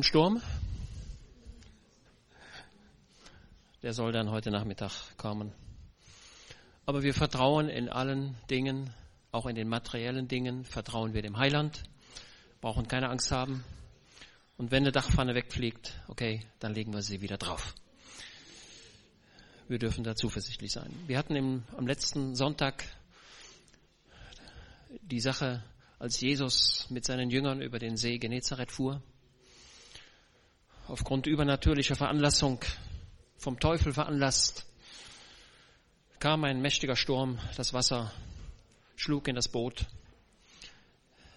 im Sturm. Der soll dann heute Nachmittag kommen. Aber wir vertrauen in allen Dingen, auch in den materiellen Dingen, vertrauen wir dem Heiland, brauchen keine Angst haben. Und wenn eine Dachpfanne wegfliegt, okay, dann legen wir sie wieder drauf. Wir dürfen da zuversichtlich sein. Wir hatten im, am letzten Sonntag die Sache, als Jesus mit seinen Jüngern über den See Genezareth fuhr. Aufgrund übernatürlicher Veranlassung, vom Teufel veranlasst, kam ein mächtiger Sturm, das Wasser schlug in das Boot.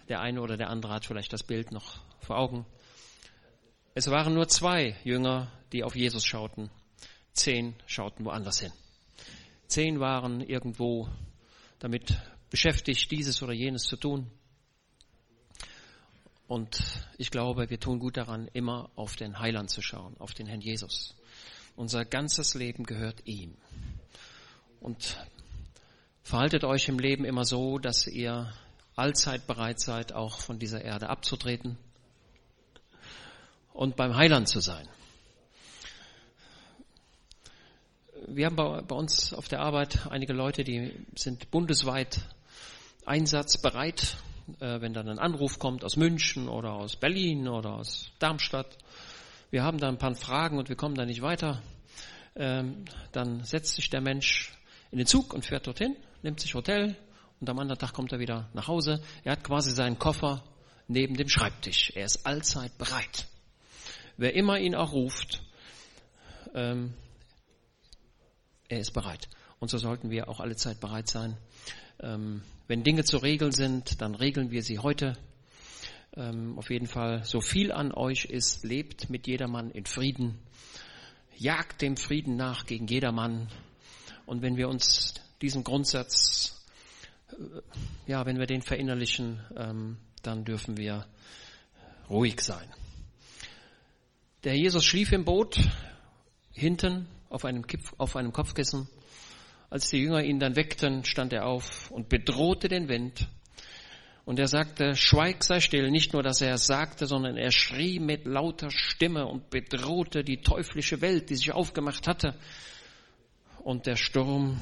Der eine oder der andere hat vielleicht das Bild noch vor Augen. Es waren nur zwei Jünger, die auf Jesus schauten. Zehn schauten woanders hin. Zehn waren irgendwo damit beschäftigt, dieses oder jenes zu tun. Und ich glaube, wir tun gut daran, immer auf den Heiland zu schauen, auf den Herrn Jesus. Unser ganzes Leben gehört ihm. Und verhaltet euch im Leben immer so, dass ihr allzeit bereit seid, auch von dieser Erde abzutreten und beim Heiland zu sein. Wir haben bei, uns auf der Arbeit einige Leute, die sind bundesweit einsatzbereit, wenn dann ein Anruf kommt aus München oder aus Berlin oder aus Darmstadt. Wir haben da ein paar Fragen und wir kommen da nicht weiter. Ähm, dann setzt sich der Mensch in den Zug und fährt dorthin, nimmt sich Hotel und am anderen Tag kommt er wieder nach Hause. Er hat quasi seinen Koffer neben dem Schreibtisch. Er ist allzeit bereit. Wer immer ihn auch ruft, ähm, er ist bereit. Und so sollten wir auch alle Zeit bereit sein, wenn Dinge zu regeln sind, dann regeln wir sie heute. Ähm, auf jeden Fall, so viel an euch ist, lebt mit jedermann in Frieden. Jagt dem Frieden nach gegen jedermann. Und wenn wir uns diesen Grundsatz, äh, ja, wenn wir den verinnerlichen, ähm, dann dürfen wir ruhig sein. Der Jesus schlief im Boot hinten auf einem, Kipf, auf einem Kopfkissen als die Jünger ihn dann weckten, stand er auf und bedrohte den Wind. Und er sagte, Schweig sei still. Nicht nur, dass er es sagte, sondern er schrie mit lauter Stimme und bedrohte die teuflische Welt, die sich aufgemacht hatte. Und der Sturm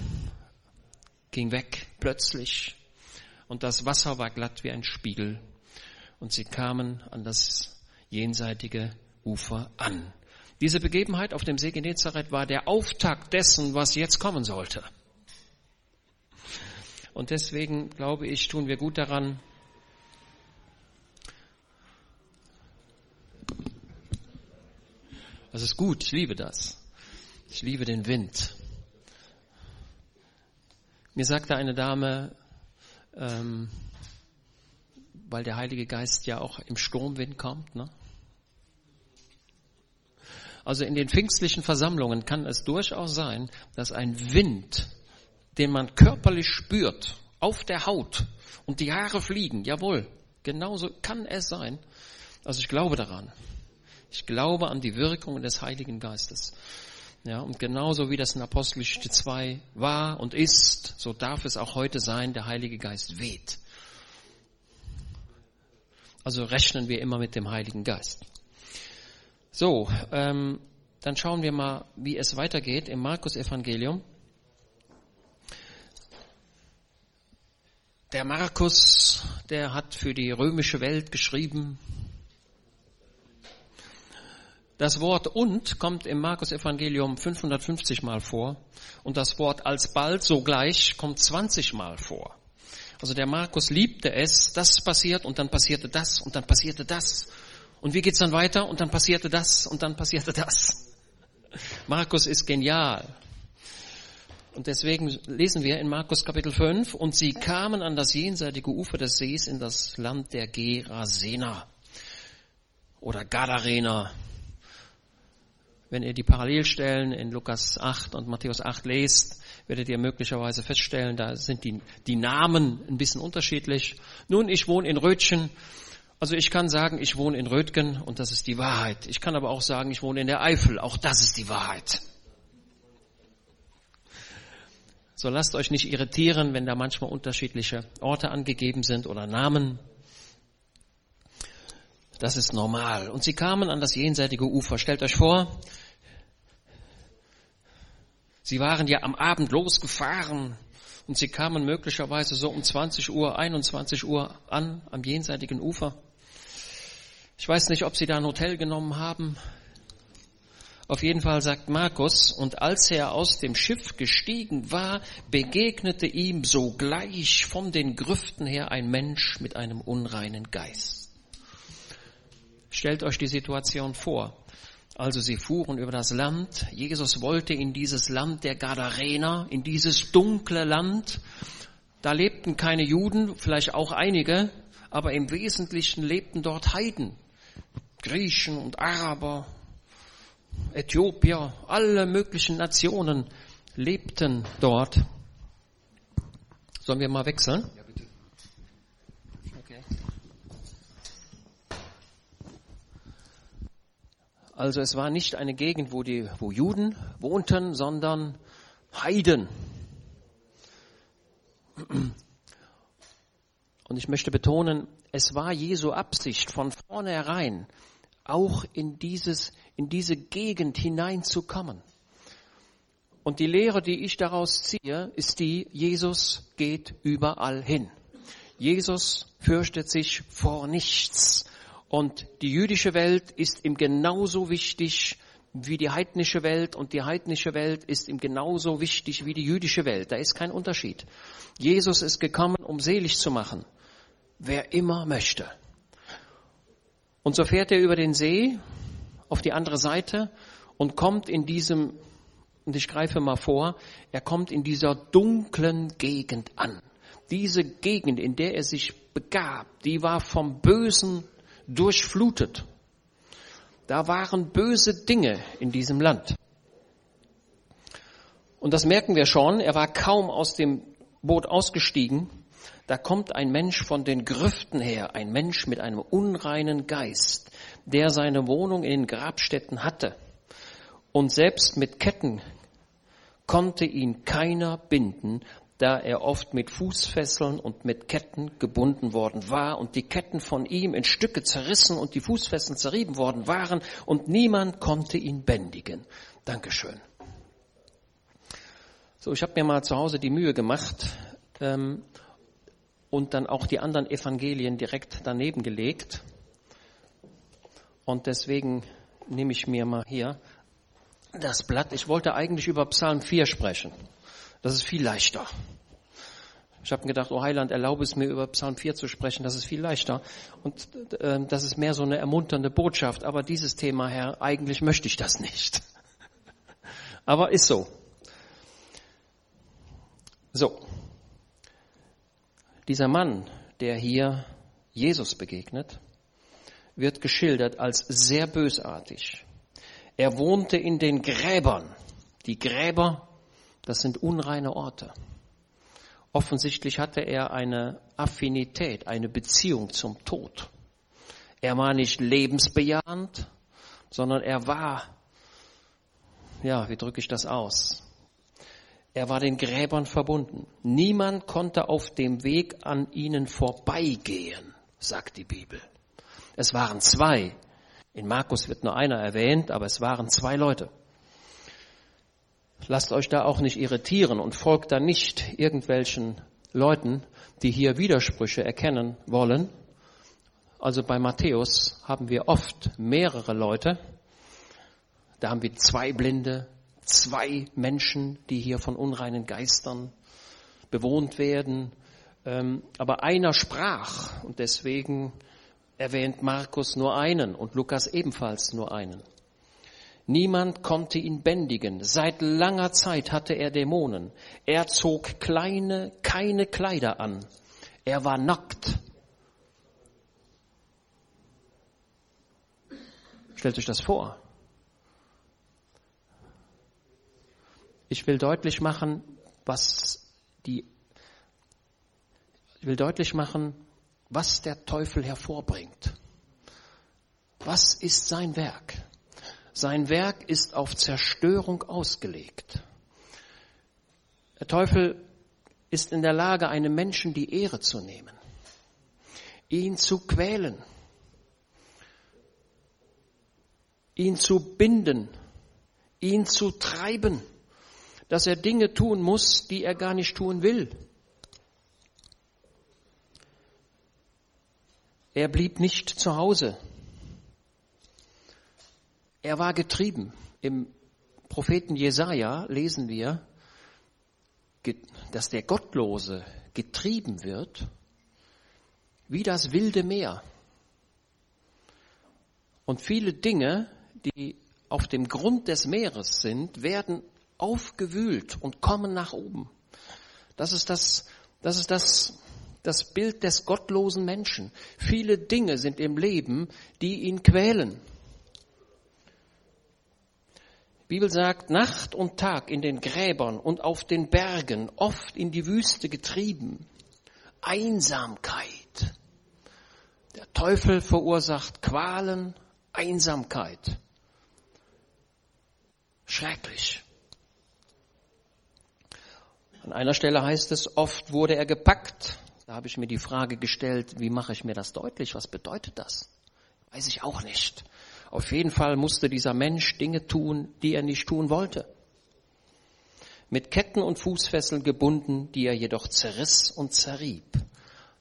ging weg plötzlich. Und das Wasser war glatt wie ein Spiegel. Und sie kamen an das jenseitige Ufer an. Diese Begebenheit auf dem See Genezareth war der Auftakt dessen, was jetzt kommen sollte. Und deswegen glaube ich, tun wir gut daran, Das ist gut, ich liebe das. Ich liebe den Wind. Mir sagte eine Dame, ähm, weil der Heilige Geist ja auch im Sturmwind kommt. Ne? Also in den pfingstlichen Versammlungen kann es durchaus sein, dass ein Wind den man körperlich spürt, auf der Haut und die Haare fliegen, jawohl, genauso kann es sein. Also ich glaube daran. Ich glaube an die Wirkung des Heiligen Geistes. Ja, und genauso wie das in Apostelgeschichte 2 war und ist, so darf es auch heute sein, der Heilige Geist weht. Also rechnen wir immer mit dem Heiligen Geist. So, ähm, dann schauen wir mal, wie es weitergeht im Markus Evangelium. Der Markus, der hat für die römische Welt geschrieben. Das Wort und kommt im Markus Evangelium 550 Mal vor und das Wort alsbald sogleich kommt 20 Mal vor. Also der Markus liebte es, das passiert und dann passierte das und dann passierte das. Und wie geht's dann weiter? Und dann passierte das und dann passierte das. Markus ist genial. Und deswegen lesen wir in Markus Kapitel 5, und sie kamen an das jenseitige Ufer des Sees in das Land der Gerasener oder Gadarener. Wenn ihr die Parallelstellen in Lukas 8 und Matthäus 8 lest, werdet ihr möglicherweise feststellen, da sind die, die Namen ein bisschen unterschiedlich. Nun, ich wohne in Rötchen. Also ich kann sagen, ich wohne in Rötgen und das ist die Wahrheit. Ich kann aber auch sagen, ich wohne in der Eifel. Auch das ist die Wahrheit. So lasst euch nicht irritieren, wenn da manchmal unterschiedliche Orte angegeben sind oder Namen. das ist normal. Und sie kamen an das jenseitige Ufer. Stellt euch vor, sie waren ja am Abend losgefahren und sie kamen möglicherweise so um 20 Uhr, 21 Uhr an am jenseitigen Ufer. Ich weiß nicht, ob sie da ein Hotel genommen haben. Auf jeden Fall sagt Markus, und als er aus dem Schiff gestiegen war, begegnete ihm sogleich von den Grüften her ein Mensch mit einem unreinen Geist. Stellt euch die Situation vor. Also sie fuhren über das Land. Jesus wollte in dieses Land der Gadarener, in dieses dunkle Land. Da lebten keine Juden, vielleicht auch einige, aber im Wesentlichen lebten dort Heiden, Griechen und Araber, Äthiopier, alle möglichen Nationen lebten dort. Sollen wir mal wechseln? Also es war nicht eine Gegend, wo, die, wo Juden wohnten, sondern Heiden. Und ich möchte betonen, es war Jesu Absicht von vornherein, auch in, dieses, in diese Gegend hineinzukommen. Und die Lehre, die ich daraus ziehe, ist die, Jesus geht überall hin. Jesus fürchtet sich vor nichts. Und die jüdische Welt ist ihm genauso wichtig wie die heidnische Welt und die heidnische Welt ist ihm genauso wichtig wie die jüdische Welt. Da ist kein Unterschied. Jesus ist gekommen, um selig zu machen, wer immer möchte. Und so fährt er über den See auf die andere Seite und kommt in diesem, und ich greife mal vor, er kommt in dieser dunklen Gegend an. Diese Gegend, in der er sich begab, die war vom Bösen durchflutet. Da waren böse Dinge in diesem Land. Und das merken wir schon. Er war kaum aus dem Boot ausgestiegen. Da kommt ein Mensch von den Grüften her, ein Mensch mit einem unreinen Geist, der seine Wohnung in den Grabstätten hatte. Und selbst mit Ketten konnte ihn keiner binden, da er oft mit Fußfesseln und mit Ketten gebunden worden war und die Ketten von ihm in Stücke zerrissen und die Fußfesseln zerrieben worden waren und niemand konnte ihn bändigen. Dankeschön. So, ich habe mir mal zu Hause die Mühe gemacht ähm, und dann auch die anderen Evangelien direkt daneben gelegt. Und deswegen nehme ich mir mal hier das Blatt. Ich wollte eigentlich über Psalm 4 sprechen. Das ist viel leichter. Ich habe gedacht, oh Heiland, erlaube es mir über Psalm 4 zu sprechen, das ist viel leichter. Und äh, das ist mehr so eine ermunternde Botschaft. Aber dieses Thema, Herr, eigentlich möchte ich das nicht. Aber ist so. So. Dieser Mann, der hier Jesus begegnet, wird geschildert als sehr bösartig. Er wohnte in den Gräbern. Die Gräber das sind unreine Orte. Offensichtlich hatte er eine Affinität, eine Beziehung zum Tod. Er war nicht lebensbejahend, sondern er war, ja, wie drücke ich das aus? Er war den Gräbern verbunden. Niemand konnte auf dem Weg an ihnen vorbeigehen, sagt die Bibel. Es waren zwei. In Markus wird nur einer erwähnt, aber es waren zwei Leute. Lasst euch da auch nicht irritieren und folgt da nicht irgendwelchen Leuten, die hier Widersprüche erkennen wollen. Also bei Matthäus haben wir oft mehrere Leute. Da haben wir zwei Blinde, zwei Menschen, die hier von unreinen Geistern bewohnt werden. Ähm, aber einer sprach und deswegen erwähnt Markus nur einen und Lukas ebenfalls nur einen. Niemand konnte ihn bändigen. Seit langer Zeit hatte er Dämonen. Er zog kleine, keine Kleider an. Er war nackt. Stellt euch das vor. Ich will deutlich machen, was die, ich will deutlich machen, was der Teufel hervorbringt. Was ist sein Werk? Sein Werk ist auf Zerstörung ausgelegt. Der Teufel ist in der Lage, einem Menschen die Ehre zu nehmen, ihn zu quälen, ihn zu binden, ihn zu treiben, dass er Dinge tun muss, die er gar nicht tun will. Er blieb nicht zu Hause. Er war getrieben. Im Propheten Jesaja lesen wir, dass der Gottlose getrieben wird wie das wilde Meer. Und viele Dinge, die auf dem Grund des Meeres sind, werden aufgewühlt und kommen nach oben. Das ist das, das ist das, das Bild des gottlosen Menschen. Viele Dinge sind im Leben, die ihn quälen. Die Bibel sagt, Nacht und Tag in den Gräbern und auf den Bergen, oft in die Wüste getrieben. Einsamkeit. Der Teufel verursacht Qualen, Einsamkeit. Schrecklich. An einer Stelle heißt es, oft wurde er gepackt. Da habe ich mir die Frage gestellt, wie mache ich mir das deutlich? Was bedeutet das? Weiß ich auch nicht. Auf jeden Fall musste dieser Mensch Dinge tun, die er nicht tun wollte. Mit Ketten und Fußfesseln gebunden, die er jedoch zerriss und zerrieb.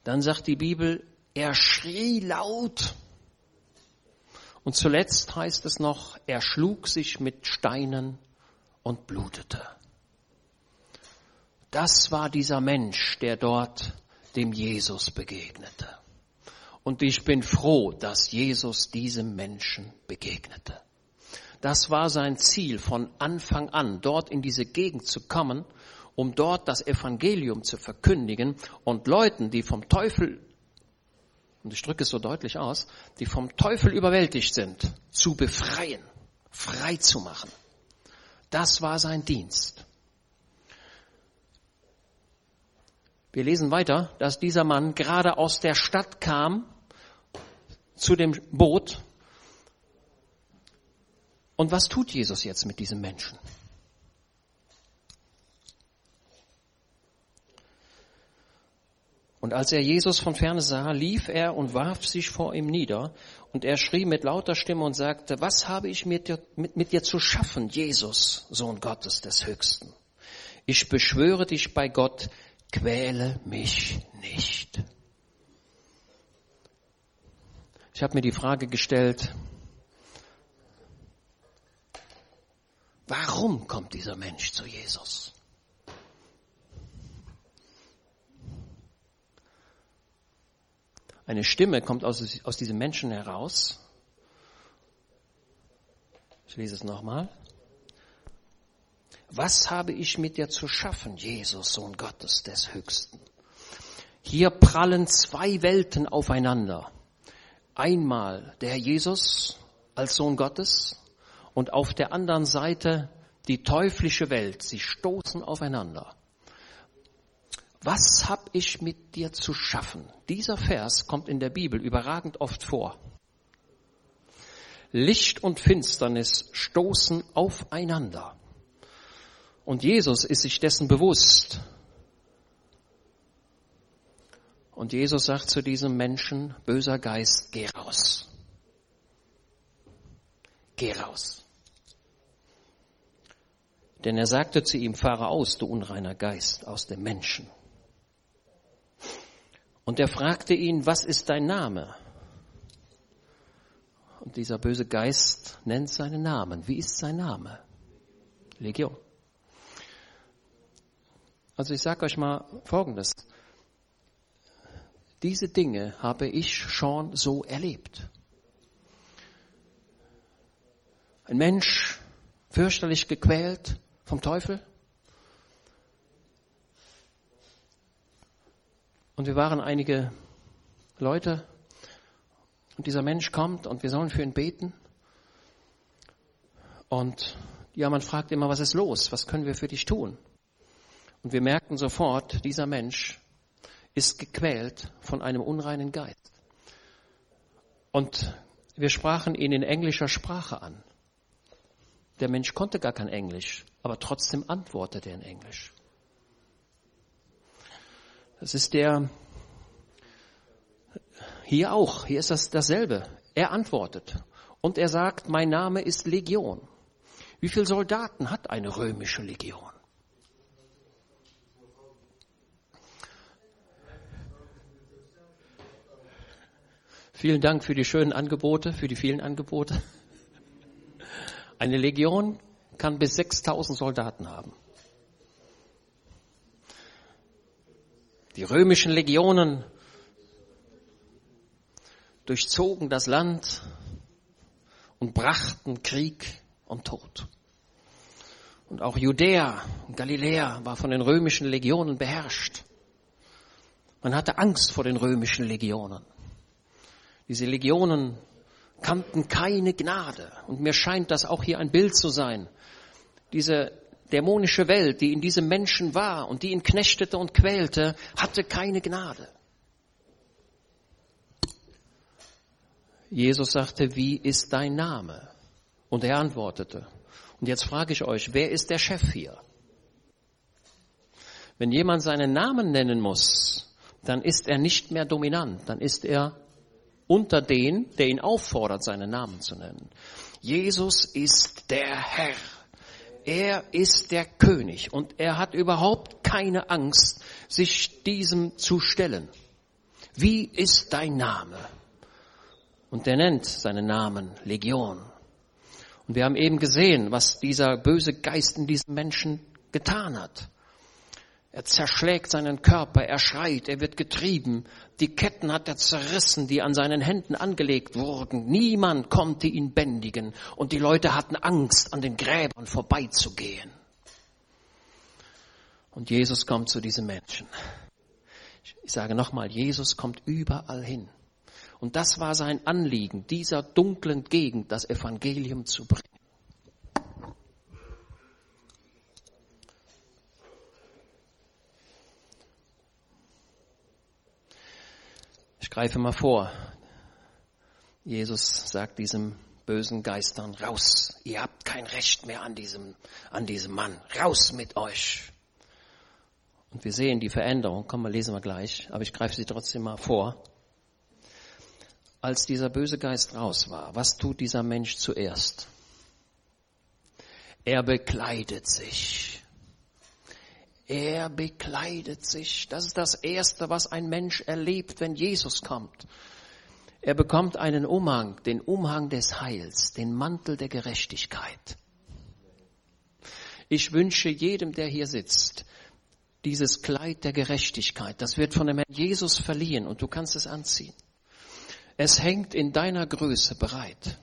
Dann sagt die Bibel, er schrie laut und zuletzt heißt es noch, er schlug sich mit Steinen und blutete. Das war dieser Mensch, der dort dem Jesus begegnete. Und ich bin froh, dass Jesus diesem Menschen begegnete. Das war sein Ziel von Anfang an, dort in diese Gegend zu kommen, um dort das Evangelium zu verkündigen und Leuten, die vom Teufel und ich drücke es so deutlich aus, die vom Teufel überwältigt sind, zu befreien, frei zu machen. Das war sein Dienst. Wir lesen weiter, dass dieser Mann gerade aus der Stadt kam zu dem Boot. Und was tut Jesus jetzt mit diesem Menschen? Und als er Jesus von ferne sah, lief er und warf sich vor ihm nieder. Und er schrie mit lauter Stimme und sagte, was habe ich mit dir, mit, mit dir zu schaffen, Jesus, Sohn Gottes des Höchsten? Ich beschwöre dich bei Gott, quäle mich nicht. Ich habe mir die Frage gestellt, warum kommt dieser Mensch zu Jesus? Eine Stimme kommt aus, aus diesem Menschen heraus. Ich lese es nochmal. Was habe ich mit dir zu schaffen, Jesus, Sohn Gottes des Höchsten? Hier prallen zwei Welten aufeinander. Einmal der Jesus als Sohn Gottes und auf der anderen Seite die teuflische Welt. Sie stoßen aufeinander. Was hab ich mit dir zu schaffen? Dieser Vers kommt in der Bibel überragend oft vor. Licht und Finsternis stoßen aufeinander. Und Jesus ist sich dessen bewusst. Und Jesus sagt zu diesem Menschen, böser Geist, geh raus. Geh raus. Denn er sagte zu ihm, fahre aus, du unreiner Geist, aus dem Menschen. Und er fragte ihn, was ist dein Name? Und dieser böse Geist nennt seinen Namen. Wie ist sein Name? Legion. Also ich sage euch mal Folgendes. Diese Dinge habe ich schon so erlebt. Ein Mensch fürchterlich gequält vom Teufel, Und wir waren einige Leute und dieser Mensch kommt und wir sollen für ihn beten. Und ja, man fragt immer, was ist los? Was können wir für dich tun? Und wir merkten sofort, dieser Mensch ist gequält von einem unreinen Geist. Und wir sprachen ihn in englischer Sprache an. Der Mensch konnte gar kein Englisch, aber trotzdem antwortete er in Englisch. Das ist der, hier auch, hier ist das dasselbe. Er antwortet. Und er sagt, mein Name ist Legion. Wie viele Soldaten hat eine römische Legion? Vielen Dank für die schönen Angebote, für die vielen Angebote. Eine Legion kann bis 6000 Soldaten haben. Die römischen Legionen durchzogen das Land und brachten Krieg und Tod. Und auch Judäa und Galiläa war von den römischen Legionen beherrscht. Man hatte Angst vor den römischen Legionen. Diese Legionen kannten keine Gnade. Und mir scheint das auch hier ein Bild zu sein. Diese dämonische Welt, die in diesem Menschen war und die ihn knechtete und quälte, hatte keine Gnade. Jesus sagte, wie ist dein Name? Und er antwortete. Und jetzt frage ich euch, wer ist der Chef hier? Wenn jemand seinen Namen nennen muss, dann ist er nicht mehr dominant, dann ist er unter den, der ihn auffordert, seinen Namen zu nennen. Jesus ist der Herr. Er ist der König und er hat überhaupt keine Angst, sich diesem zu stellen. Wie ist dein Name? Und er nennt seinen Namen Legion. Und wir haben eben gesehen, was dieser böse Geist in diesem Menschen getan hat. Er zerschlägt seinen Körper, er schreit, er wird getrieben. Die Ketten hat er zerrissen, die an seinen Händen angelegt wurden. Niemand konnte ihn bändigen und die Leute hatten Angst, an den Gräbern vorbeizugehen. Und Jesus kommt zu diesen Menschen. Ich sage nochmal, Jesus kommt überall hin. Und das war sein Anliegen, dieser dunklen Gegend das Evangelium zu bringen. Greife mal vor. Jesus sagt diesem bösen Geistern, raus, ihr habt kein Recht mehr an diesem, an diesem Mann, raus mit euch. Und wir sehen die Veränderung, komm mal, lesen wir gleich, aber ich greife sie trotzdem mal vor als dieser böse Geist raus war, was tut dieser Mensch zuerst? Er bekleidet sich. Er bekleidet sich. Das ist das Erste, was ein Mensch erlebt, wenn Jesus kommt. Er bekommt einen Umhang, den Umhang des Heils, den Mantel der Gerechtigkeit. Ich wünsche jedem, der hier sitzt, dieses Kleid der Gerechtigkeit. Das wird von dem Herrn Jesus verliehen und du kannst es anziehen. Es hängt in deiner Größe bereit.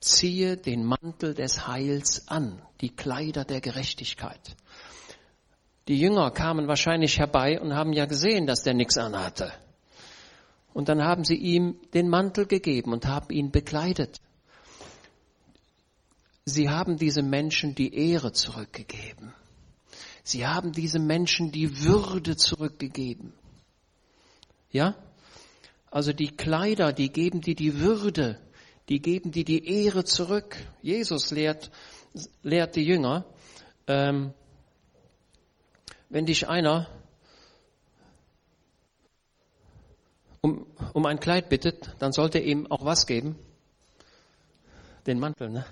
Ziehe den Mantel des Heils an, die Kleider der Gerechtigkeit. Die Jünger kamen wahrscheinlich herbei und haben ja gesehen, dass der nichts anhatte. Und dann haben sie ihm den Mantel gegeben und haben ihn bekleidet. Sie haben diesem Menschen die Ehre zurückgegeben. Sie haben diesem Menschen die Würde zurückgegeben. Ja? Also die Kleider, die geben dir die Würde, die geben dir die Ehre zurück. Jesus lehrt, lehrt die Jünger, ähm, wenn dich einer um, um ein Kleid bittet, dann sollte er ihm auch was geben? Den Mantel, ne?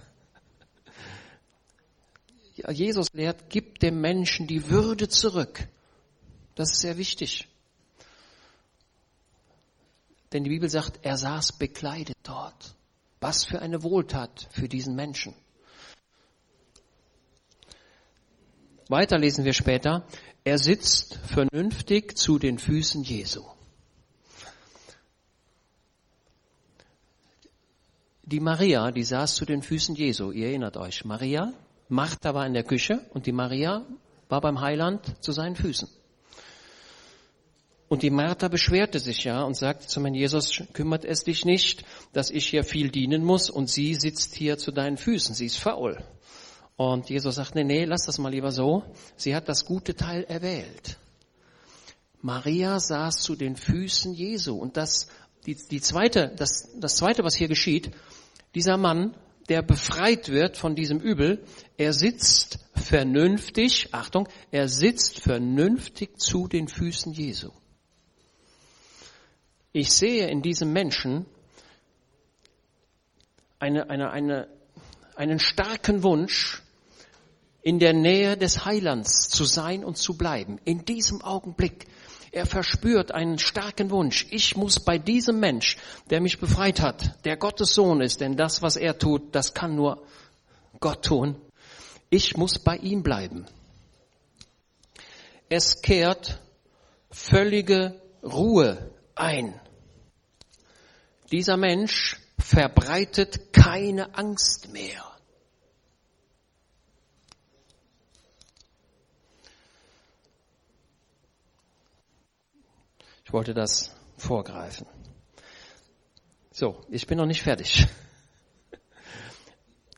Ja, Jesus lehrt, gib dem Menschen die Würde zurück. Das ist sehr wichtig. Denn die Bibel sagt, er saß bekleidet dort. Was für eine Wohltat für diesen Menschen. Weiter lesen wir später, er sitzt vernünftig zu den Füßen Jesu. Die Maria, die saß zu den Füßen Jesu, ihr erinnert euch, Maria, Martha war in der Küche und die Maria war beim Heiland zu seinen Füßen. Und die Martha beschwerte sich ja und sagte zu meinem Jesus, kümmert es dich nicht, dass ich hier viel dienen muss und sie sitzt hier zu deinen Füßen, sie ist faul. Und Jesus sagt, nee, nee, lass das mal lieber so. Sie hat das gute Teil erwählt. Maria saß zu den Füßen Jesu. Und das, die, die zweite, das, das zweite, was hier geschieht, dieser Mann, der befreit wird von diesem Übel, er sitzt vernünftig, Achtung, er sitzt vernünftig zu den Füßen Jesu. Ich sehe in diesem Menschen eine, eine, eine, einen starken Wunsch, in der Nähe des Heilands zu sein und zu bleiben. In diesem Augenblick. Er verspürt einen starken Wunsch. Ich muss bei diesem Mensch, der mich befreit hat, der Gottes Sohn ist, denn das, was er tut, das kann nur Gott tun. Ich muss bei ihm bleiben. Es kehrt völlige Ruhe ein. Dieser Mensch verbreitet keine Angst mehr. Ich wollte das vorgreifen. So, ich bin noch nicht fertig.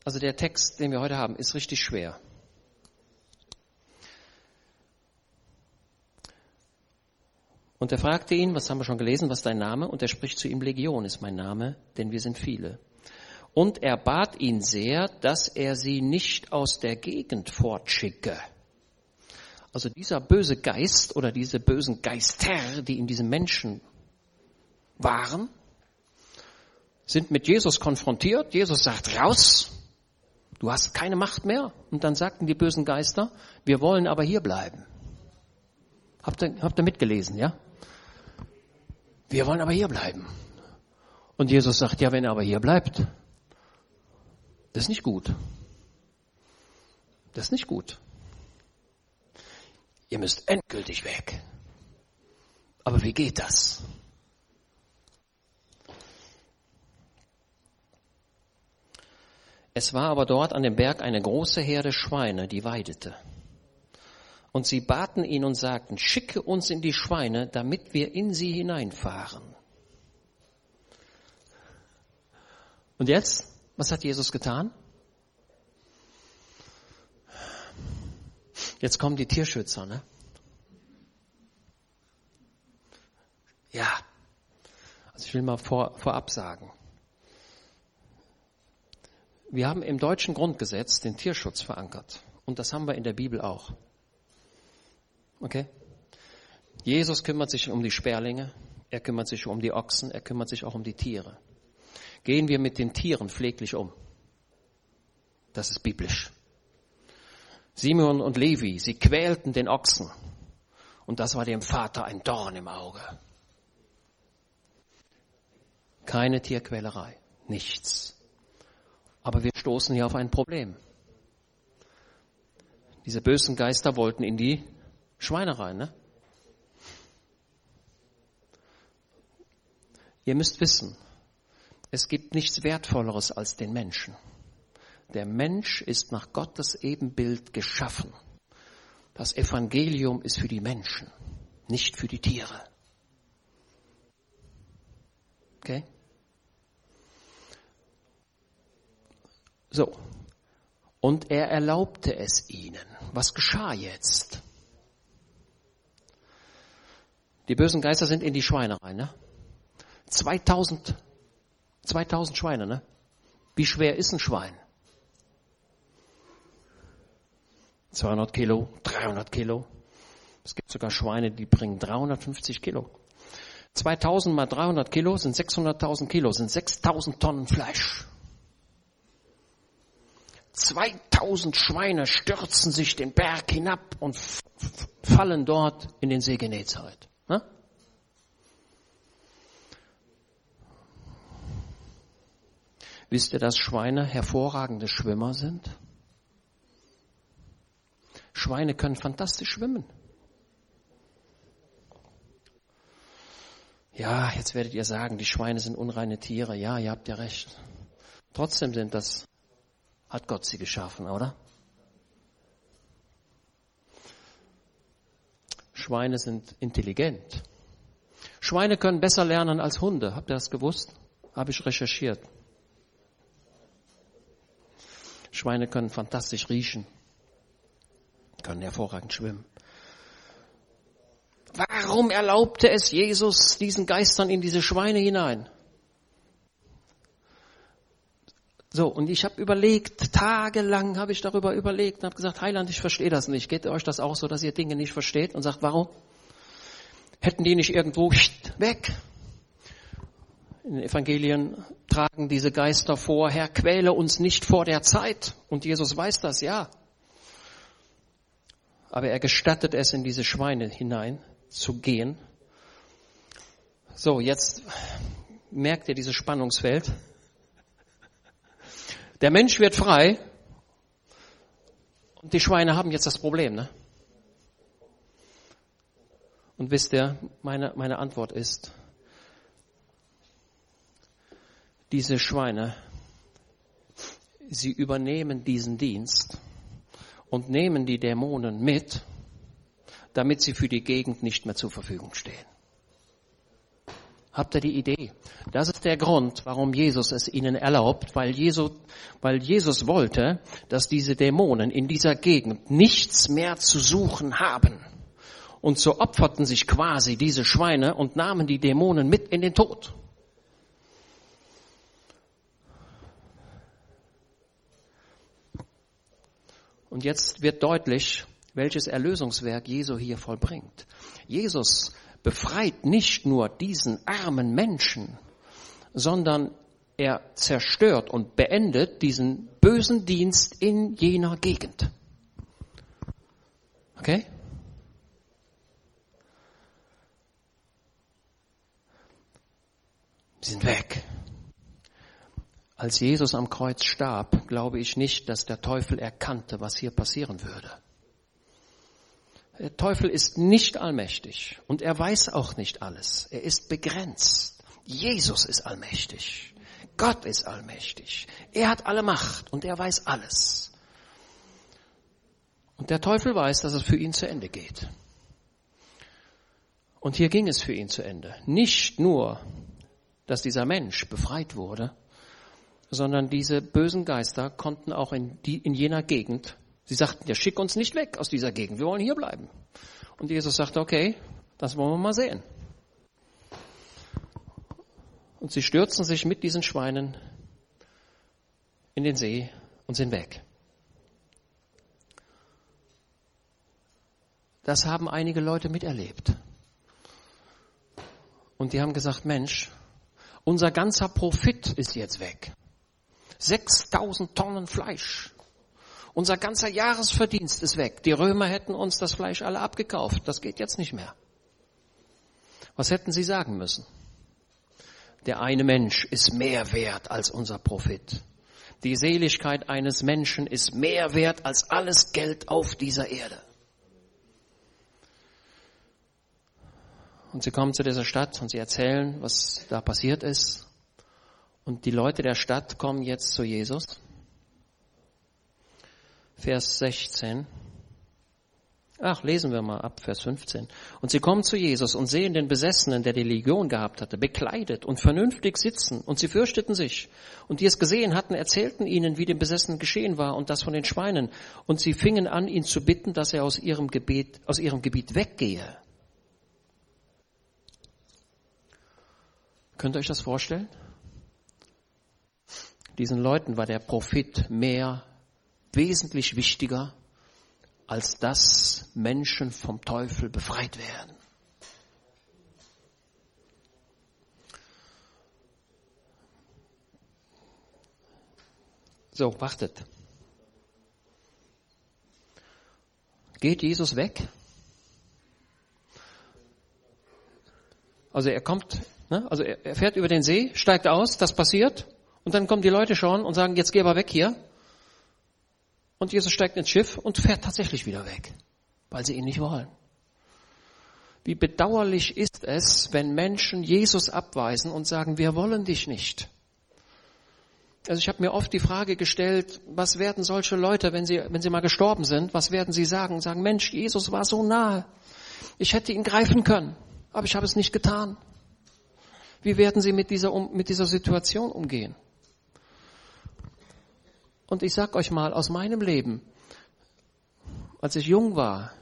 Also der Text, den wir heute haben, ist richtig schwer. Und er fragte ihn, was haben wir schon gelesen, was ist dein Name? Und er spricht zu ihm, Legion ist mein Name, denn wir sind viele. Und er bat ihn sehr, dass er sie nicht aus der Gegend fortschicke. Also dieser böse Geist oder diese bösen Geister, die in diesem Menschen waren, sind mit Jesus konfrontiert. Jesus sagt, raus, du hast keine Macht mehr. Und dann sagten die bösen Geister, wir wollen aber hier bleiben. Habt ihr, habt ihr mitgelesen, ja? Wir wollen aber hier bleiben. Und Jesus sagt, ja, wenn er aber hier bleibt, das ist nicht gut. Das ist nicht gut. Ihr müsst endgültig weg. Aber wie geht das? Es war aber dort an dem Berg eine große Herde Schweine, die weidete. Und sie baten ihn und sagten, schicke uns in die Schweine, damit wir in sie hineinfahren. Und jetzt, was hat Jesus getan? Jetzt kommen die Tierschützer, ne? Ja. Also ich will mal vor, vorab sagen. Wir haben im deutschen Grundgesetz den Tierschutz verankert. Und das haben wir in der Bibel auch. Okay? Jesus kümmert sich um die Sperlinge, er kümmert sich um die Ochsen, er kümmert sich auch um die Tiere. Gehen wir mit den Tieren pfleglich um. Das ist biblisch. Simeon und Levi, sie quälten den Ochsen. Und das war dem Vater ein Dorn im Auge. Keine Tierquälerei, nichts. Aber wir stoßen hier auf ein Problem. Diese bösen Geister wollten in die Schweinerei, ne? Ihr müsst wissen, es gibt nichts Wertvolleres als den Menschen. Der Mensch ist nach Gottes Ebenbild geschaffen. Das Evangelium ist für die Menschen, nicht für die Tiere. Okay? So. Und er erlaubte es ihnen. Was geschah jetzt? Die bösen Geister sind in die Schweine rein, ne? 2000, 2000 Schweine, ne? Wie schwer ist ein Schwein? 200 Kilo, 300 Kilo. Es gibt sogar Schweine, die bringen 350 Kilo. 2000 mal 300 Kilo sind 600.000 Kilo, sind 6000 Tonnen Fleisch. 2000 Schweine stürzen sich den Berg hinab und fallen dort in den See Genezareth. Ne? Wisst ihr, dass Schweine hervorragende Schwimmer sind? Schweine können fantastisch schwimmen. Ja, jetzt werdet ihr sagen, die Schweine sind unreine Tiere. Ja, ihr habt ja recht. Trotzdem sind das, hat Gott sie geschaffen, oder? Schweine sind intelligent. Schweine können besser lernen als Hunde. Habt ihr das gewusst? Habe ich recherchiert. Schweine können fantastisch riechen können hervorragend schwimmen. Warum erlaubte es Jesus diesen Geistern in diese Schweine hinein? So, und ich habe überlegt, tagelang habe ich darüber überlegt und habe gesagt, Heiland, ich verstehe das nicht. Geht euch das auch so, dass ihr Dinge nicht versteht und sagt, warum? Hätten die nicht irgendwo weg? In den Evangelien tragen diese Geister vor, Herr, quäle uns nicht vor der Zeit. Und Jesus weiß das, ja. Aber er gestattet es, in diese Schweine hinein zu gehen. So, jetzt merkt ihr dieses Spannungsfeld. Der Mensch wird frei und die Schweine haben jetzt das Problem. Ne? Und wisst ihr, meine, meine Antwort ist, diese Schweine, sie übernehmen diesen Dienst und nehmen die Dämonen mit, damit sie für die Gegend nicht mehr zur Verfügung stehen. Habt ihr die Idee? Das ist der Grund, warum Jesus es ihnen erlaubt, weil Jesus, weil Jesus wollte, dass diese Dämonen in dieser Gegend nichts mehr zu suchen haben. Und so opferten sich quasi diese Schweine und nahmen die Dämonen mit in den Tod. Und jetzt wird deutlich, welches Erlösungswerk Jesu hier vollbringt. Jesus befreit nicht nur diesen armen Menschen, sondern er zerstört und beendet diesen bösen Dienst in jener Gegend. Okay? Sie sind weg. Als Jesus am Kreuz starb, glaube ich nicht, dass der Teufel erkannte, was hier passieren würde. Der Teufel ist nicht allmächtig und er weiß auch nicht alles. Er ist begrenzt. Jesus ist allmächtig. Gott ist allmächtig. Er hat alle Macht und er weiß alles. Und der Teufel weiß, dass es für ihn zu Ende geht. Und hier ging es für ihn zu Ende. Nicht nur, dass dieser Mensch befreit wurde, sondern diese bösen Geister konnten auch in, die, in jener Gegend, sie sagten, ja, schick uns nicht weg aus dieser Gegend, wir wollen hier bleiben. Und Jesus sagte, okay, das wollen wir mal sehen. Und sie stürzen sich mit diesen Schweinen in den See und sind weg. Das haben einige Leute miterlebt. Und die haben gesagt, Mensch, unser ganzer Profit ist jetzt weg. 6000 Tonnen Fleisch. Unser ganzer Jahresverdienst ist weg. Die Römer hätten uns das Fleisch alle abgekauft. Das geht jetzt nicht mehr. Was hätten sie sagen müssen? Der eine Mensch ist mehr wert als unser Profit. Die Seligkeit eines Menschen ist mehr wert als alles Geld auf dieser Erde. Und sie kommen zu dieser Stadt und sie erzählen, was da passiert ist. Und die Leute der Stadt kommen jetzt zu Jesus. Vers 16. Ach, lesen wir mal ab, Vers 15. Und sie kommen zu Jesus und sehen den Besessenen, der die Legion gehabt hatte, bekleidet und vernünftig sitzen. Und sie fürchteten sich. Und die es gesehen hatten, erzählten ihnen, wie dem Besessenen geschehen war und das von den Schweinen. Und sie fingen an, ihn zu bitten, dass er aus ihrem Gebet, aus ihrem Gebiet weggehe. Könnt ihr euch das vorstellen? Diesen Leuten war der Profit mehr, wesentlich wichtiger, als dass Menschen vom Teufel befreit werden. So, wartet. Geht Jesus weg? Also er kommt, ne? also er fährt über den See, steigt aus, das passiert. Und dann kommen die Leute schon und sagen, jetzt geh aber weg hier. Und Jesus steigt ins Schiff und fährt tatsächlich wieder weg, weil sie ihn nicht wollen. Wie bedauerlich ist es, wenn Menschen Jesus abweisen und sagen, wir wollen dich nicht. Also ich habe mir oft die Frage gestellt, was werden solche Leute, wenn sie, wenn sie mal gestorben sind, was werden sie sagen? Sagen, Mensch, Jesus war so nahe. Ich hätte ihn greifen können, aber ich habe es nicht getan. Wie werden sie mit dieser, mit dieser Situation umgehen? Und ich sag euch mal aus meinem Leben, als ich jung war,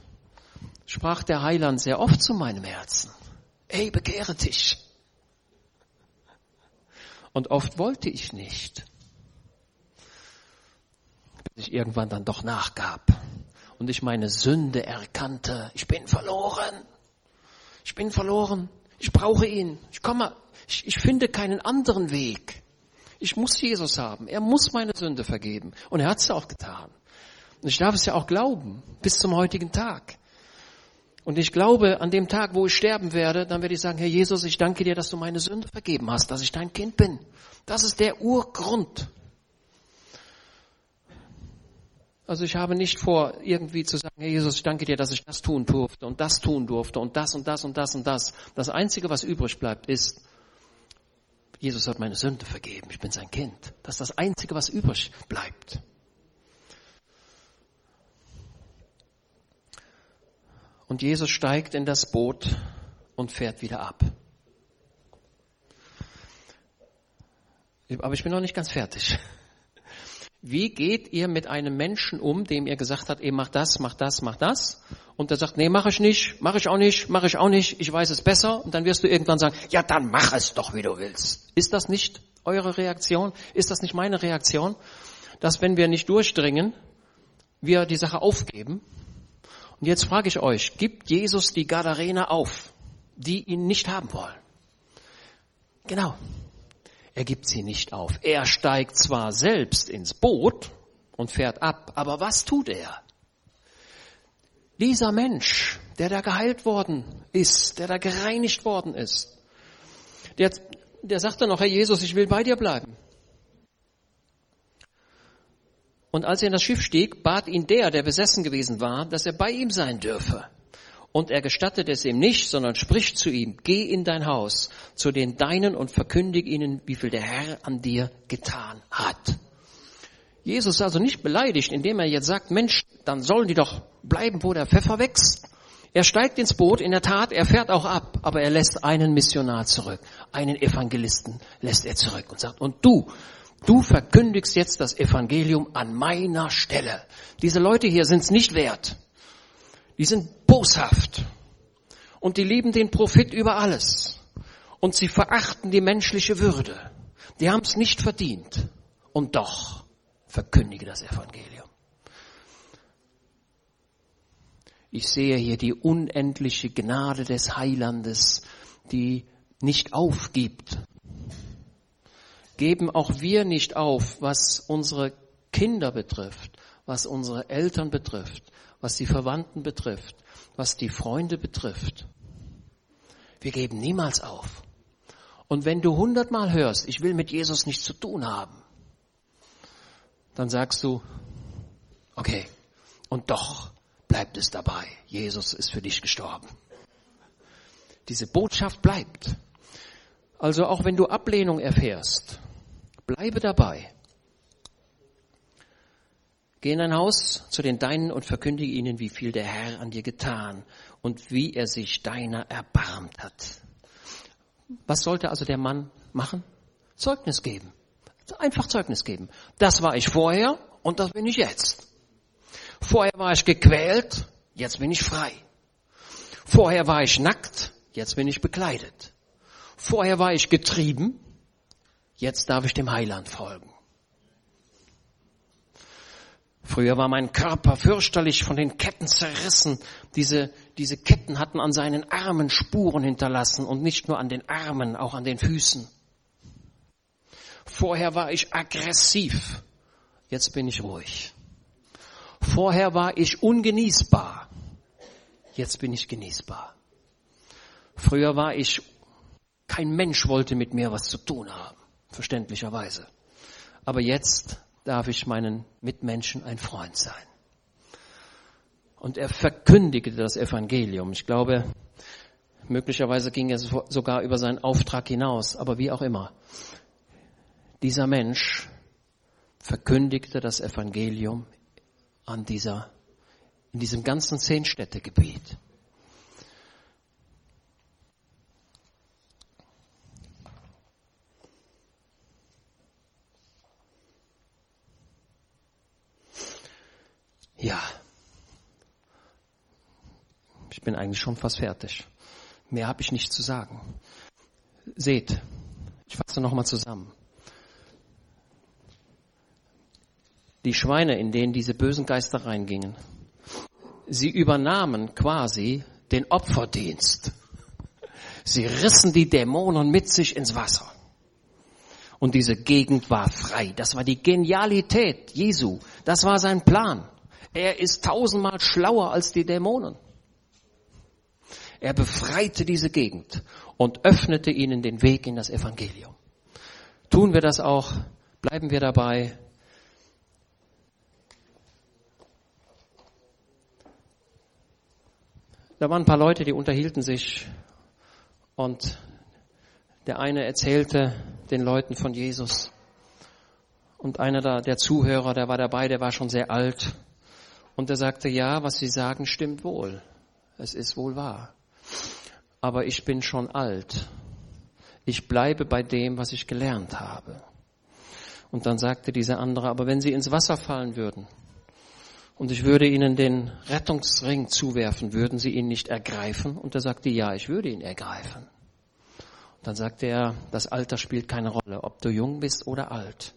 sprach der Heiland sehr oft zu meinem Herzen. Ey, bekehre dich. Und oft wollte ich nicht. Bis ich irgendwann dann doch nachgab und ich meine Sünde erkannte. Ich bin verloren. Ich bin verloren. Ich brauche ihn. Ich komme, ich, ich finde keinen anderen Weg. Ich muss Jesus haben. Er muss meine Sünde vergeben. Und er hat es auch getan. Und ich darf es ja auch glauben, bis zum heutigen Tag. Und ich glaube, an dem Tag, wo ich sterben werde, dann werde ich sagen, Herr Jesus, ich danke dir, dass du meine Sünde vergeben hast, dass ich dein Kind bin. Das ist der Urgrund. Also ich habe nicht vor, irgendwie zu sagen, Herr Jesus, ich danke dir, dass ich das tun durfte und das tun durfte und das und das und das und das. Das Einzige, was übrig bleibt, ist, Jesus hat meine Sünde vergeben, ich bin sein Kind. Das ist das Einzige, was übrig bleibt. Und Jesus steigt in das Boot und fährt wieder ab. Aber ich bin noch nicht ganz fertig. Wie geht ihr mit einem Menschen um, dem ihr gesagt habt, ihr macht das, macht das, macht das? Und der sagt, nee, mache ich nicht, mache ich auch nicht, mache ich auch nicht, ich weiß es besser. Und dann wirst du irgendwann sagen, ja, dann mach es doch, wie du willst. Ist das nicht eure Reaktion? Ist das nicht meine Reaktion? Dass wenn wir nicht durchdringen, wir die Sache aufgeben. Und jetzt frage ich euch, gibt Jesus die Gadarener auf, die ihn nicht haben wollen? Genau. Er gibt sie nicht auf. Er steigt zwar selbst ins Boot und fährt ab, aber was tut er? Dieser Mensch, der da geheilt worden ist, der da gereinigt worden ist, der, der sagt dann noch, Herr Jesus, ich will bei dir bleiben. Und als er in das Schiff stieg, bat ihn der, der besessen gewesen war, dass er bei ihm sein dürfe. Und er gestattet es ihm nicht, sondern spricht zu ihm, geh in dein Haus, zu den Deinen und verkündig ihnen, wie viel der Herr an dir getan hat. Jesus ist also nicht beleidigt, indem er jetzt sagt, Mensch, dann sollen die doch bleiben, wo der Pfeffer wächst. Er steigt ins Boot, in der Tat, er fährt auch ab, aber er lässt einen Missionar zurück, einen Evangelisten lässt er zurück und sagt, und du, du verkündigst jetzt das Evangelium an meiner Stelle. Diese Leute hier sind es nicht wert. Die sind boshaft. Und die lieben den Profit über alles. Und sie verachten die menschliche Würde. Die haben es nicht verdient. Und doch verkündige das Evangelium. Ich sehe hier die unendliche Gnade des Heilandes, die nicht aufgibt. Geben auch wir nicht auf, was unsere Kinder betrifft, was unsere Eltern betrifft, was die Verwandten betrifft, was die Freunde betrifft. Wir geben niemals auf. Und wenn du hundertmal hörst, ich will mit Jesus nichts zu tun haben, dann sagst du, okay, und doch bleibt es dabei. Jesus ist für dich gestorben. Diese Botschaft bleibt. Also auch wenn du Ablehnung erfährst, bleibe dabei. Geh in dein Haus zu den Deinen und verkündige ihnen, wie viel der Herr an dir getan und wie er sich deiner erbarmt hat. Was sollte also der Mann machen? Zeugnis geben. Einfach Zeugnis geben. Das war ich vorher und das bin ich jetzt. Vorher war ich gequält, jetzt bin ich frei. Vorher war ich nackt, jetzt bin ich bekleidet. Vorher war ich getrieben, jetzt darf ich dem Heiland folgen. Früher war mein Körper fürchterlich von den Ketten zerrissen. Diese, diese Ketten hatten an seinen Armen Spuren hinterlassen und nicht nur an den Armen, auch an den Füßen. Vorher war ich aggressiv. Jetzt bin ich ruhig. Vorher war ich ungenießbar. Jetzt bin ich genießbar. Früher war ich, kein Mensch wollte mit mir was zu tun haben. Verständlicherweise. Aber jetzt darf ich meinen Mitmenschen ein Freund sein. Und er verkündigte das Evangelium. Ich glaube, möglicherweise ging er sogar über seinen Auftrag hinaus, aber wie auch immer. Dieser Mensch verkündigte das Evangelium an dieser, in diesem ganzen Zehnstädtegebiet. Ja. Ich bin eigentlich schon fast fertig. Mehr habe ich nicht zu sagen. Seht, ich fasse nochmal zusammen. Die Schweine, in denen diese bösen Geister reingingen, sie übernahmen quasi den Opferdienst. Sie rissen die Dämonen mit sich ins Wasser. Und diese Gegend war frei. Das war die Genialität Jesu. Das war sein Plan. Er ist tausendmal schlauer als die Dämonen. Er befreite diese Gegend und öffnete ihnen den Weg in das Evangelium. Tun wir das auch, bleiben wir dabei. Da waren ein paar Leute, die unterhielten sich und der eine erzählte den Leuten von Jesus. Und einer der, der Zuhörer, der war dabei, der war schon sehr alt. Und er sagte, ja, was Sie sagen, stimmt wohl. Es ist wohl wahr. Aber ich bin schon alt. Ich bleibe bei dem, was ich gelernt habe. Und dann sagte dieser andere, aber wenn Sie ins Wasser fallen würden und ich würde Ihnen den Rettungsring zuwerfen, würden Sie ihn nicht ergreifen? Und er sagte, ja, ich würde ihn ergreifen. Dann sagte er, das Alter spielt keine Rolle, ob du jung bist oder alt.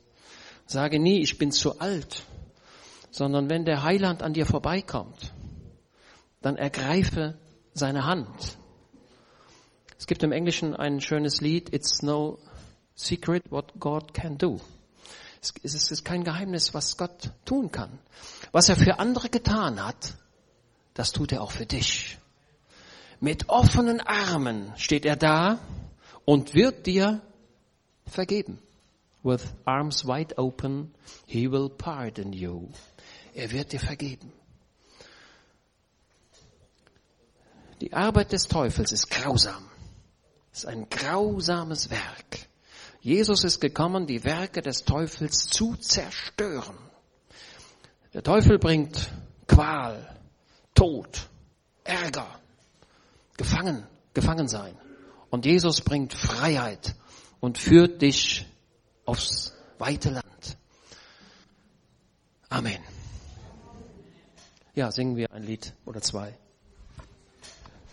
Sage nie, ich bin zu alt, sondern wenn der Heiland an dir vorbeikommt, dann ergreife seine Hand. Es gibt im Englischen ein schönes Lied, It's no secret what God can do. Es ist kein Geheimnis, was Gott tun kann. Was er für andere getan hat, das tut er auch für dich. Mit offenen Armen steht er da und wird dir vergeben. With arms wide open, he will pardon you. Er wird dir vergeben. Die Arbeit des Teufels ist grausam. Es ist ein grausames Werk. Jesus ist gekommen, die Werke des Teufels zu zerstören. Der Teufel bringt Qual, Tod, Ärger, Gefangen, gefangen sein. Und Jesus bringt Freiheit und führt dich aufs weite Land. Amen. Ja, singen wir ein Lied oder zwei.